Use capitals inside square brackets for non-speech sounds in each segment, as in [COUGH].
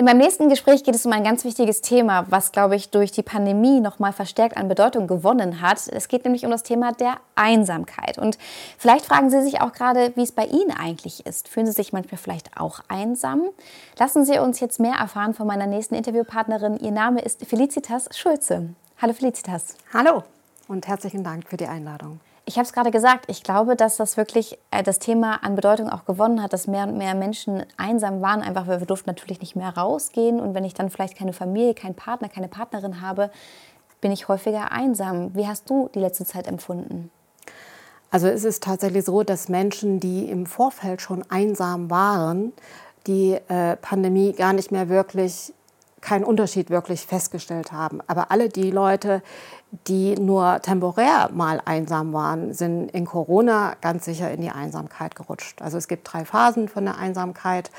In meinem nächsten Gespräch geht es um ein ganz wichtiges Thema, was, glaube ich, durch die Pandemie nochmal verstärkt an Bedeutung gewonnen hat. Es geht nämlich um das Thema der Einsamkeit. Und vielleicht fragen Sie sich auch gerade, wie es bei Ihnen eigentlich ist. Fühlen Sie sich manchmal vielleicht auch einsam? Lassen Sie uns jetzt mehr erfahren von meiner nächsten Interviewpartnerin. Ihr Name ist Felicitas Schulze. Hallo Felicitas. Hallo und herzlichen Dank für die Einladung. Ich habe es gerade gesagt, ich glaube, dass das wirklich äh, das Thema an Bedeutung auch gewonnen hat, dass mehr und mehr Menschen einsam waren, einfach weil wir durften natürlich nicht mehr rausgehen. Und wenn ich dann vielleicht keine Familie, keinen Partner, keine Partnerin habe, bin ich häufiger einsam. Wie hast du die letzte Zeit empfunden? Also es ist tatsächlich so, dass Menschen, die im Vorfeld schon einsam waren, die äh, Pandemie gar nicht mehr wirklich keinen Unterschied wirklich festgestellt haben. Aber alle die Leute, die nur temporär mal einsam waren, sind in Corona ganz sicher in die Einsamkeit gerutscht. Also es gibt drei Phasen von der Einsamkeit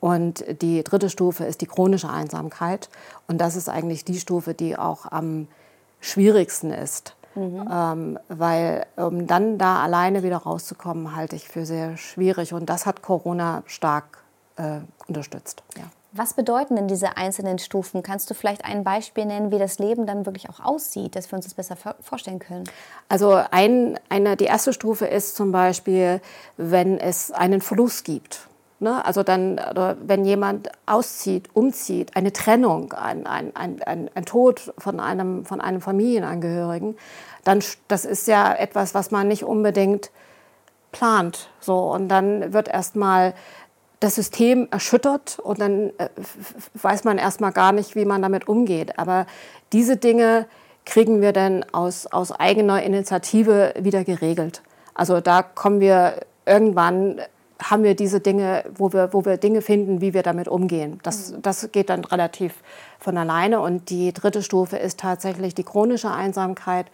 und die dritte Stufe ist die chronische Einsamkeit. Und das ist eigentlich die Stufe, die auch am schwierigsten ist. Mhm. Ähm, weil um dann da alleine wieder rauszukommen, halte ich für sehr schwierig. Und das hat Corona stark äh, unterstützt. Ja. Was bedeuten denn diese einzelnen Stufen? Kannst du vielleicht ein Beispiel nennen, wie das Leben dann wirklich auch aussieht, dass wir uns das besser vorstellen können? Also ein, eine, die erste Stufe ist zum Beispiel, wenn es einen Verlust gibt. Ne? Also dann, wenn jemand auszieht, umzieht, eine Trennung, ein, ein, ein, ein, Tod von einem, von einem Familienangehörigen, dann das ist ja etwas, was man nicht unbedingt plant. So, und dann wird erstmal das System erschüttert und dann äh, weiß man erstmal gar nicht, wie man damit umgeht. Aber diese Dinge kriegen wir dann aus, aus eigener Initiative wieder geregelt. Also da kommen wir irgendwann, haben wir diese Dinge, wo wir, wo wir Dinge finden, wie wir damit umgehen. Das, das geht dann relativ von alleine. Und die dritte Stufe ist tatsächlich die chronische Einsamkeit.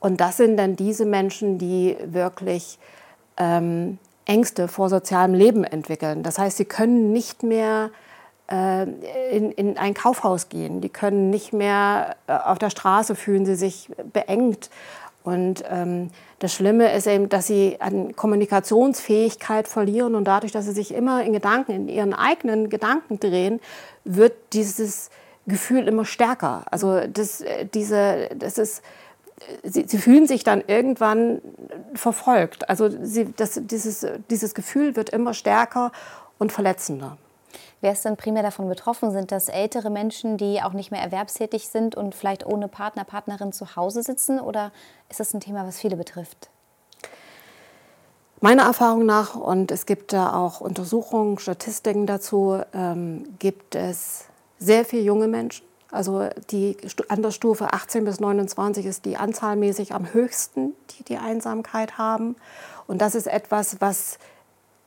Und das sind dann diese Menschen, die wirklich ähm, Ängste vor sozialem Leben entwickeln. Das heißt, sie können nicht mehr äh, in, in, ein Kaufhaus gehen, die können nicht mehr äh, auf der Straße fühlen sie sich beengt. Und ähm, das Schlimme ist eben, dass sie an Kommunikationsfähigkeit verlieren und dadurch, dass sie sich immer in Gedanken, in ihren eigenen Gedanken drehen, wird dieses Gefühl immer stärker. Also das, äh, diese, das ist sie, sie, fühlen sich dann irgendwann verfolgt. Also sie, das, dieses, dieses Gefühl wird immer stärker und verletzender. Wer ist denn primär davon betroffen? Sind das ältere Menschen, die auch nicht mehr erwerbstätig sind und vielleicht ohne Partner, Partnerin zu Hause sitzen? Oder ist das ein Thema, was viele betrifft? Meiner Erfahrung nach, und es gibt da auch Untersuchungen, Statistiken dazu, ähm, gibt es sehr viele junge Menschen, also die an der Stufe 18 bis 29 ist die anzahlmäßig am höchsten, die die Einsamkeit haben. Und das ist etwas, was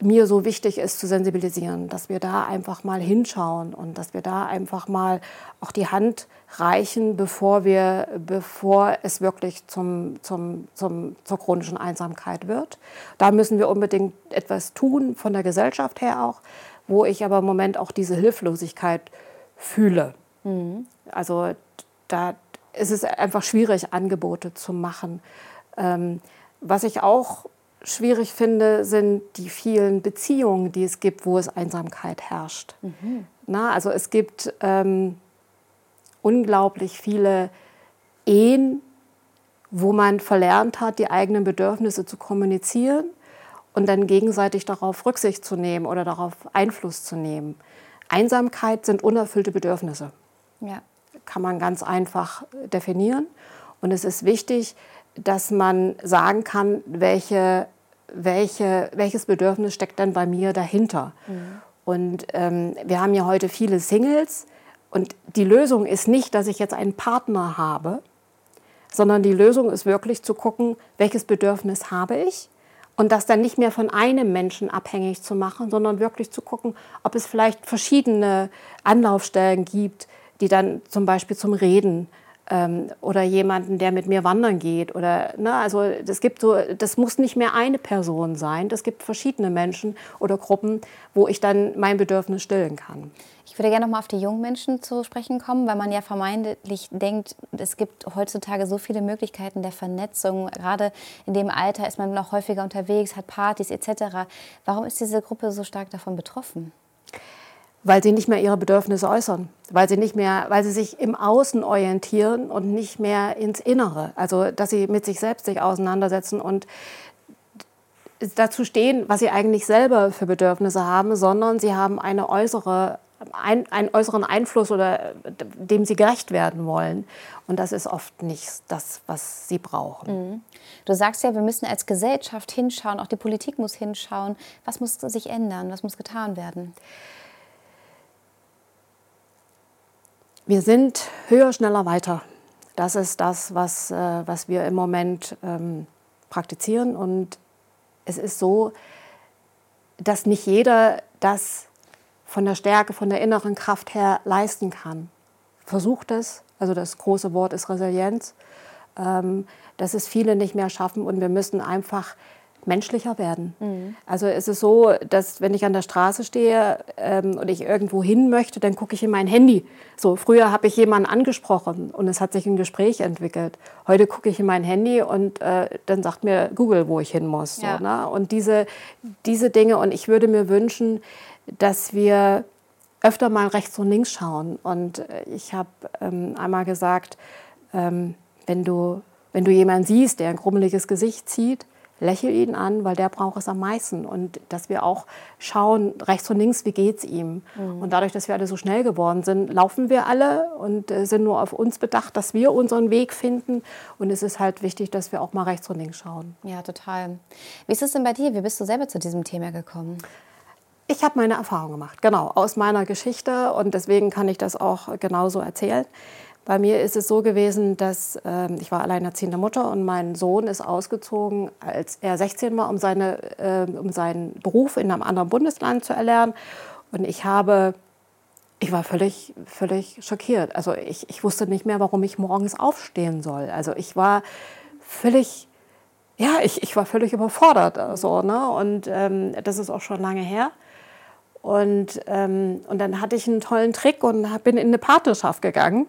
mir so wichtig ist zu sensibilisieren, dass wir da einfach mal hinschauen und dass wir da einfach mal auch die Hand reichen, bevor, wir, bevor es wirklich zum, zum, zum, zur chronischen Einsamkeit wird. Da müssen wir unbedingt etwas tun, von der Gesellschaft her auch, wo ich aber im Moment auch diese Hilflosigkeit fühle. Mhm. Also da ist es einfach schwierig, Angebote zu machen. Ähm, was ich auch schwierig finde, sind die vielen Beziehungen, die es gibt, wo es Einsamkeit herrscht. Mhm. Na, also es gibt ähm, unglaublich viele Ehen, wo man verlernt hat, die eigenen Bedürfnisse zu kommunizieren und dann gegenseitig darauf Rücksicht zu nehmen oder darauf Einfluss zu nehmen. Einsamkeit sind unerfüllte Bedürfnisse. Ja. Kann man ganz einfach definieren. Und es ist wichtig, dass man sagen kann, welche, welche, welches Bedürfnis steckt dann bei mir dahinter. Mhm. Und ähm, wir haben ja heute viele Singles. Und die Lösung ist nicht, dass ich jetzt einen Partner habe, sondern die Lösung ist wirklich zu gucken, welches Bedürfnis habe ich und das dann nicht mehr von einem Menschen abhängig zu machen, sondern wirklich zu gucken, ob es vielleicht verschiedene Anlaufstellen gibt, die dann zum Beispiel zum Reden ähm, oder jemanden, der mit mir wandern geht. Oder, ne, also das, gibt so, das muss nicht mehr eine Person sein, das gibt verschiedene Menschen oder Gruppen, wo ich dann mein Bedürfnis stillen kann. Ich würde gerne noch mal auf die jungen Menschen zu sprechen kommen, weil man ja vermeintlich denkt, es gibt heutzutage so viele Möglichkeiten der Vernetzung. Gerade in dem Alter ist man noch häufiger unterwegs, hat Partys etc. Warum ist diese Gruppe so stark davon betroffen? Weil sie nicht mehr ihre Bedürfnisse äußern, weil sie nicht mehr, weil sie sich im Außen orientieren und nicht mehr ins Innere. Also dass sie mit sich selbst sich auseinandersetzen und dazu stehen, was sie eigentlich selber für Bedürfnisse haben, sondern sie haben eine äußere ein, einen äußeren Einfluss oder dem sie gerecht werden wollen. Und das ist oft nicht das, was sie brauchen. Mhm. Du sagst ja, wir müssen als Gesellschaft hinschauen, auch die Politik muss hinschauen. Was muss sich ändern? Was muss getan werden? Wir sind höher, schneller, weiter. Das ist das, was, äh, was wir im Moment ähm, praktizieren. Und es ist so, dass nicht jeder das von der Stärke, von der inneren Kraft her leisten kann. Versucht es, also das große Wort ist Resilienz, ähm, dass es viele nicht mehr schaffen und wir müssen einfach menschlicher werden. Mhm. Also es ist so, dass wenn ich an der Straße stehe ähm, und ich irgendwo hin möchte, dann gucke ich in mein Handy. So früher habe ich jemanden angesprochen und es hat sich ein Gespräch entwickelt. Heute gucke ich in mein Handy und äh, dann sagt mir Google, wo ich hin muss. Ja. So, ne? Und diese, diese Dinge und ich würde mir wünschen, dass wir öfter mal rechts und links schauen. Und äh, ich habe ähm, einmal gesagt, ähm, wenn, du, wenn du jemanden siehst, der ein krummeliges Gesicht zieht, lächel ihn an, weil der braucht es am meisten. Und dass wir auch schauen, rechts und links, wie geht es ihm. Mhm. Und dadurch, dass wir alle so schnell geworden sind, laufen wir alle und äh, sind nur auf uns bedacht, dass wir unseren Weg finden. Und es ist halt wichtig, dass wir auch mal rechts und links schauen. Ja, total. Wie ist es denn bei dir? Wie bist du selber zu diesem Thema gekommen? Ich habe meine Erfahrung gemacht, genau, aus meiner Geschichte und deswegen kann ich das auch genauso erzählen. Bei mir ist es so gewesen, dass äh, ich war alleinerziehende Mutter und mein Sohn ist ausgezogen, als er 16 war, um, seine, äh, um seinen Beruf in einem anderen Bundesland zu erlernen. Und ich habe, ich war völlig, völlig schockiert. Also ich, ich wusste nicht mehr, warum ich morgens aufstehen soll. Also ich war völlig, ja, ich, ich war völlig überfordert. Also, ne? Und ähm, das ist auch schon lange her. Und, ähm, und dann hatte ich einen tollen Trick und bin in eine Partnerschaft gegangen.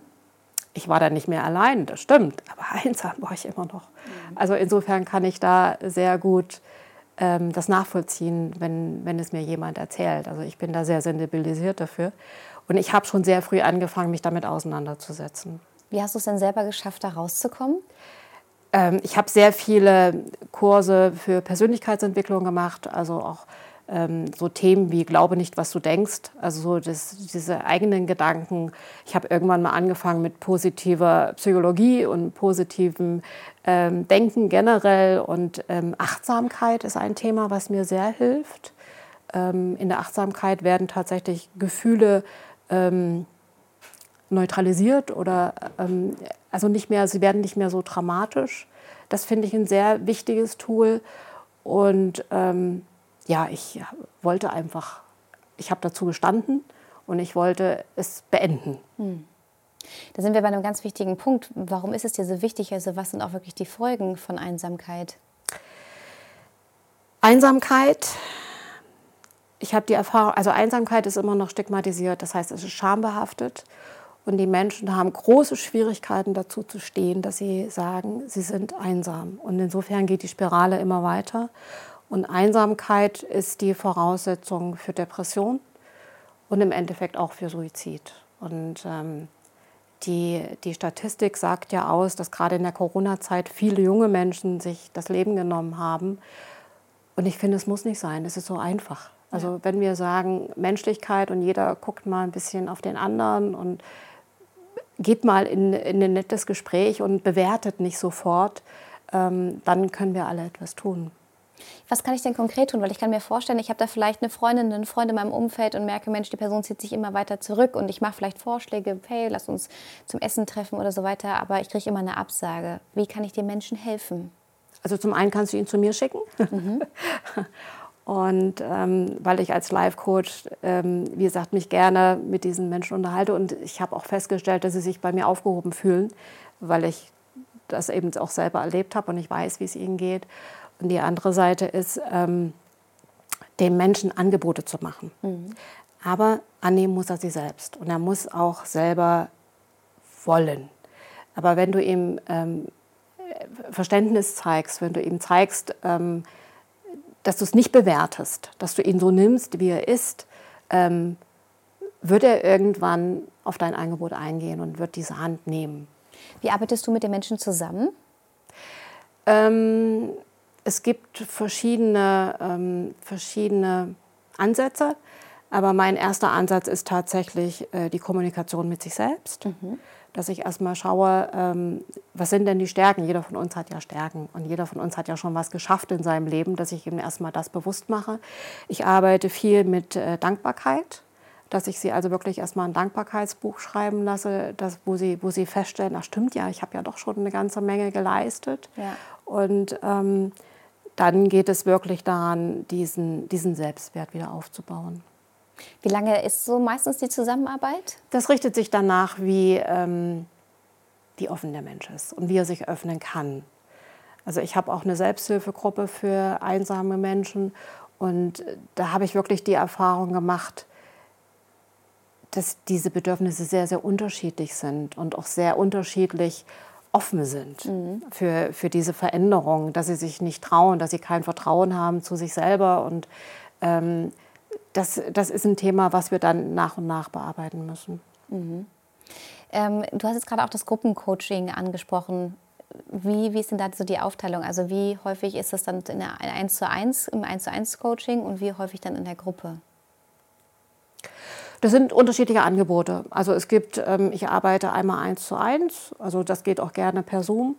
Ich war da nicht mehr allein, das stimmt, aber [LAUGHS] einsam war ich immer noch. Mhm. Also insofern kann ich da sehr gut ähm, das nachvollziehen, wenn, wenn es mir jemand erzählt. Also ich bin da sehr sensibilisiert dafür. Und ich habe schon sehr früh angefangen, mich damit auseinanderzusetzen. Wie hast du es denn selber geschafft, da rauszukommen? Ähm, ich habe sehr viele Kurse für Persönlichkeitsentwicklung gemacht, also auch ähm, so Themen wie Glaube nicht, was du denkst, also so das, diese eigenen Gedanken. Ich habe irgendwann mal angefangen mit positiver Psychologie und positivem ähm, Denken generell und ähm, Achtsamkeit ist ein Thema, was mir sehr hilft. Ähm, in der Achtsamkeit werden tatsächlich Gefühle ähm, neutralisiert oder ähm, also nicht mehr, sie werden nicht mehr so dramatisch. Das finde ich ein sehr wichtiges Tool und ähm, ja, ich wollte einfach, ich habe dazu gestanden und ich wollte es beenden. Hm. Da sind wir bei einem ganz wichtigen Punkt. Warum ist es dir so wichtig? Also was sind auch wirklich die Folgen von Einsamkeit? Einsamkeit, ich habe die Erfahrung, also Einsamkeit ist immer noch stigmatisiert, das heißt, es ist schambehaftet und die Menschen haben große Schwierigkeiten dazu zu stehen, dass sie sagen, sie sind einsam. Und insofern geht die Spirale immer weiter. Und Einsamkeit ist die Voraussetzung für Depression und im Endeffekt auch für Suizid. Und ähm, die, die Statistik sagt ja aus, dass gerade in der Corona-Zeit viele junge Menschen sich das Leben genommen haben. Und ich finde, es muss nicht sein. Es ist so einfach. Also wenn wir sagen Menschlichkeit und jeder guckt mal ein bisschen auf den anderen und geht mal in, in ein nettes Gespräch und bewertet nicht sofort, ähm, dann können wir alle etwas tun. Was kann ich denn konkret tun? Weil ich kann mir vorstellen, ich habe da vielleicht eine Freundin, einen Freund in meinem Umfeld und merke, Mensch, die Person zieht sich immer weiter zurück und ich mache vielleicht Vorschläge, hey, lass uns zum Essen treffen oder so weiter, aber ich kriege immer eine Absage. Wie kann ich den Menschen helfen? Also zum einen kannst du ihn zu mir schicken. Mhm. [LAUGHS] Und ähm, weil ich als Life-Coach, ähm, wie gesagt, mich gerne mit diesen Menschen unterhalte und ich habe auch festgestellt, dass sie sich bei mir aufgehoben fühlen, weil ich das eben auch selber erlebt habe und ich weiß, wie es ihnen geht. Und die andere Seite ist, ähm, dem Menschen Angebote zu machen. Mhm. Aber annehmen muss er sie selbst und er muss auch selber wollen. Aber wenn du ihm ähm, Verständnis zeigst, wenn du ihm zeigst, ähm, dass du es nicht bewertest, dass du ihn so nimmst, wie er ist, ähm, wird er irgendwann auf dein Angebot eingehen und wird diese Hand nehmen. Wie arbeitest du mit den Menschen zusammen? Es gibt verschiedene, ähm, verschiedene Ansätze, aber mein erster Ansatz ist tatsächlich äh, die Kommunikation mit sich selbst. Mhm dass ich erstmal schaue, ähm, was sind denn die Stärken? Jeder von uns hat ja Stärken und jeder von uns hat ja schon was geschafft in seinem Leben, dass ich ihm erstmal das bewusst mache. Ich arbeite viel mit äh, Dankbarkeit, dass ich sie also wirklich erstmal ein Dankbarkeitsbuch schreiben lasse, das, wo, sie, wo sie feststellen, ach stimmt ja, ich habe ja doch schon eine ganze Menge geleistet. Ja. Und ähm, dann geht es wirklich daran, diesen, diesen Selbstwert wieder aufzubauen. Wie lange ist so meistens die Zusammenarbeit? Das richtet sich danach, wie, ähm, wie offen der Mensch ist und wie er sich öffnen kann. Also ich habe auch eine Selbsthilfegruppe für einsame Menschen und da habe ich wirklich die Erfahrung gemacht, dass diese Bedürfnisse sehr, sehr unterschiedlich sind und auch sehr unterschiedlich offen sind mhm. für, für diese Veränderung, dass sie sich nicht trauen, dass sie kein Vertrauen haben zu sich selber und ähm, das, das ist ein Thema, was wir dann nach und nach bearbeiten müssen. Mhm. Ähm, du hast jetzt gerade auch das Gruppencoaching angesprochen. Wie, wie ist denn da so die Aufteilung? Also wie häufig ist das dann in der 1 zu 1, im 1 zu 1 Coaching und wie häufig dann in der Gruppe? Das sind unterschiedliche Angebote. Also es gibt, ähm, ich arbeite einmal 1 zu 1, also das geht auch gerne per Zoom.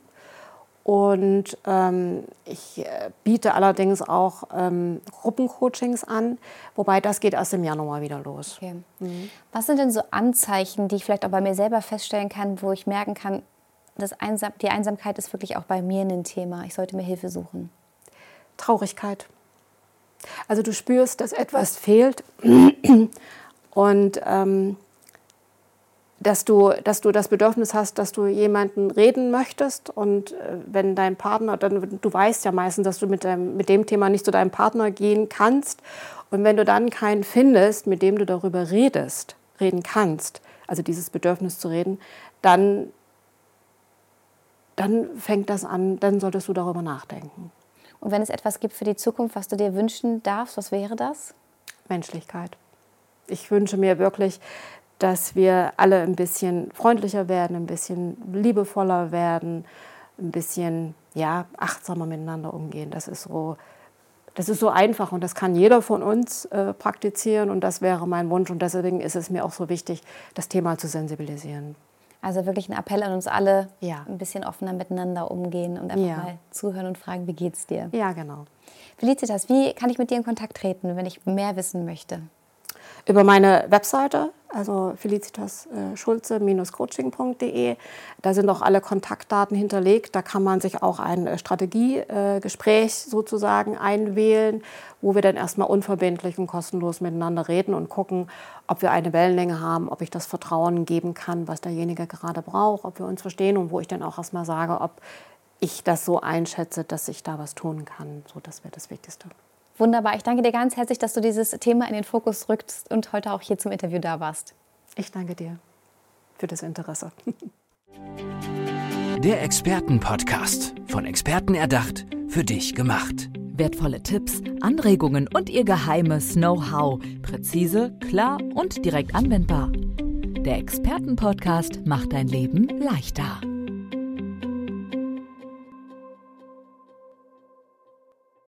Und ähm, ich äh, biete allerdings auch ähm, Gruppencoachings an, wobei das geht erst im Januar wieder los. Okay. Mhm. Was sind denn so Anzeichen, die ich vielleicht auch bei mir selber feststellen kann, wo ich merken kann, dass Einsam die Einsamkeit ist wirklich auch bei mir ein Thema. Ich sollte mir Hilfe suchen. Traurigkeit. Also du spürst, dass etwas fehlt und ähm, dass du, dass du das Bedürfnis hast, dass du jemanden reden möchtest und äh, wenn dein Partner, dann, du weißt ja meistens, dass du mit, deinem, mit dem Thema nicht zu deinem Partner gehen kannst und wenn du dann keinen findest, mit dem du darüber redest, reden kannst, also dieses Bedürfnis zu reden, dann, dann fängt das an, dann solltest du darüber nachdenken. Und wenn es etwas gibt für die Zukunft, was du dir wünschen darfst, was wäre das? Menschlichkeit. Ich wünsche mir wirklich, dass wir alle ein bisschen freundlicher werden, ein bisschen liebevoller werden, ein bisschen ja, achtsamer miteinander umgehen. Das ist so, das ist so einfach und das kann jeder von uns äh, praktizieren und das wäre mein Wunsch und deswegen ist es mir auch so wichtig, das Thema zu sensibilisieren. Also wirklich ein Appell an uns alle, ja. ein bisschen offener miteinander umgehen und einfach ja. mal zuhören und fragen, wie geht's dir? Ja, genau. Felicitas, wie kann ich mit dir in Kontakt treten, wenn ich mehr wissen möchte? Über meine Webseite, also felicitas-schulze-coaching.de. Da sind auch alle Kontaktdaten hinterlegt. Da kann man sich auch ein äh, Strategiegespräch sozusagen einwählen, wo wir dann erstmal unverbindlich und kostenlos miteinander reden und gucken, ob wir eine Wellenlänge haben, ob ich das Vertrauen geben kann, was derjenige gerade braucht, ob wir uns verstehen und wo ich dann auch erstmal sage, ob ich das so einschätze, dass ich da was tun kann. So, das wäre das Wichtigste. Wunderbar. Ich danke dir ganz herzlich, dass du dieses Thema in den Fokus rückst und heute auch hier zum Interview da warst. Ich danke dir für das Interesse. [LAUGHS] Der Expertenpodcast. Von Experten erdacht, für dich gemacht. Wertvolle Tipps, Anregungen und ihr geheimes Know-how. Präzise, klar und direkt anwendbar. Der Expertenpodcast macht dein Leben leichter.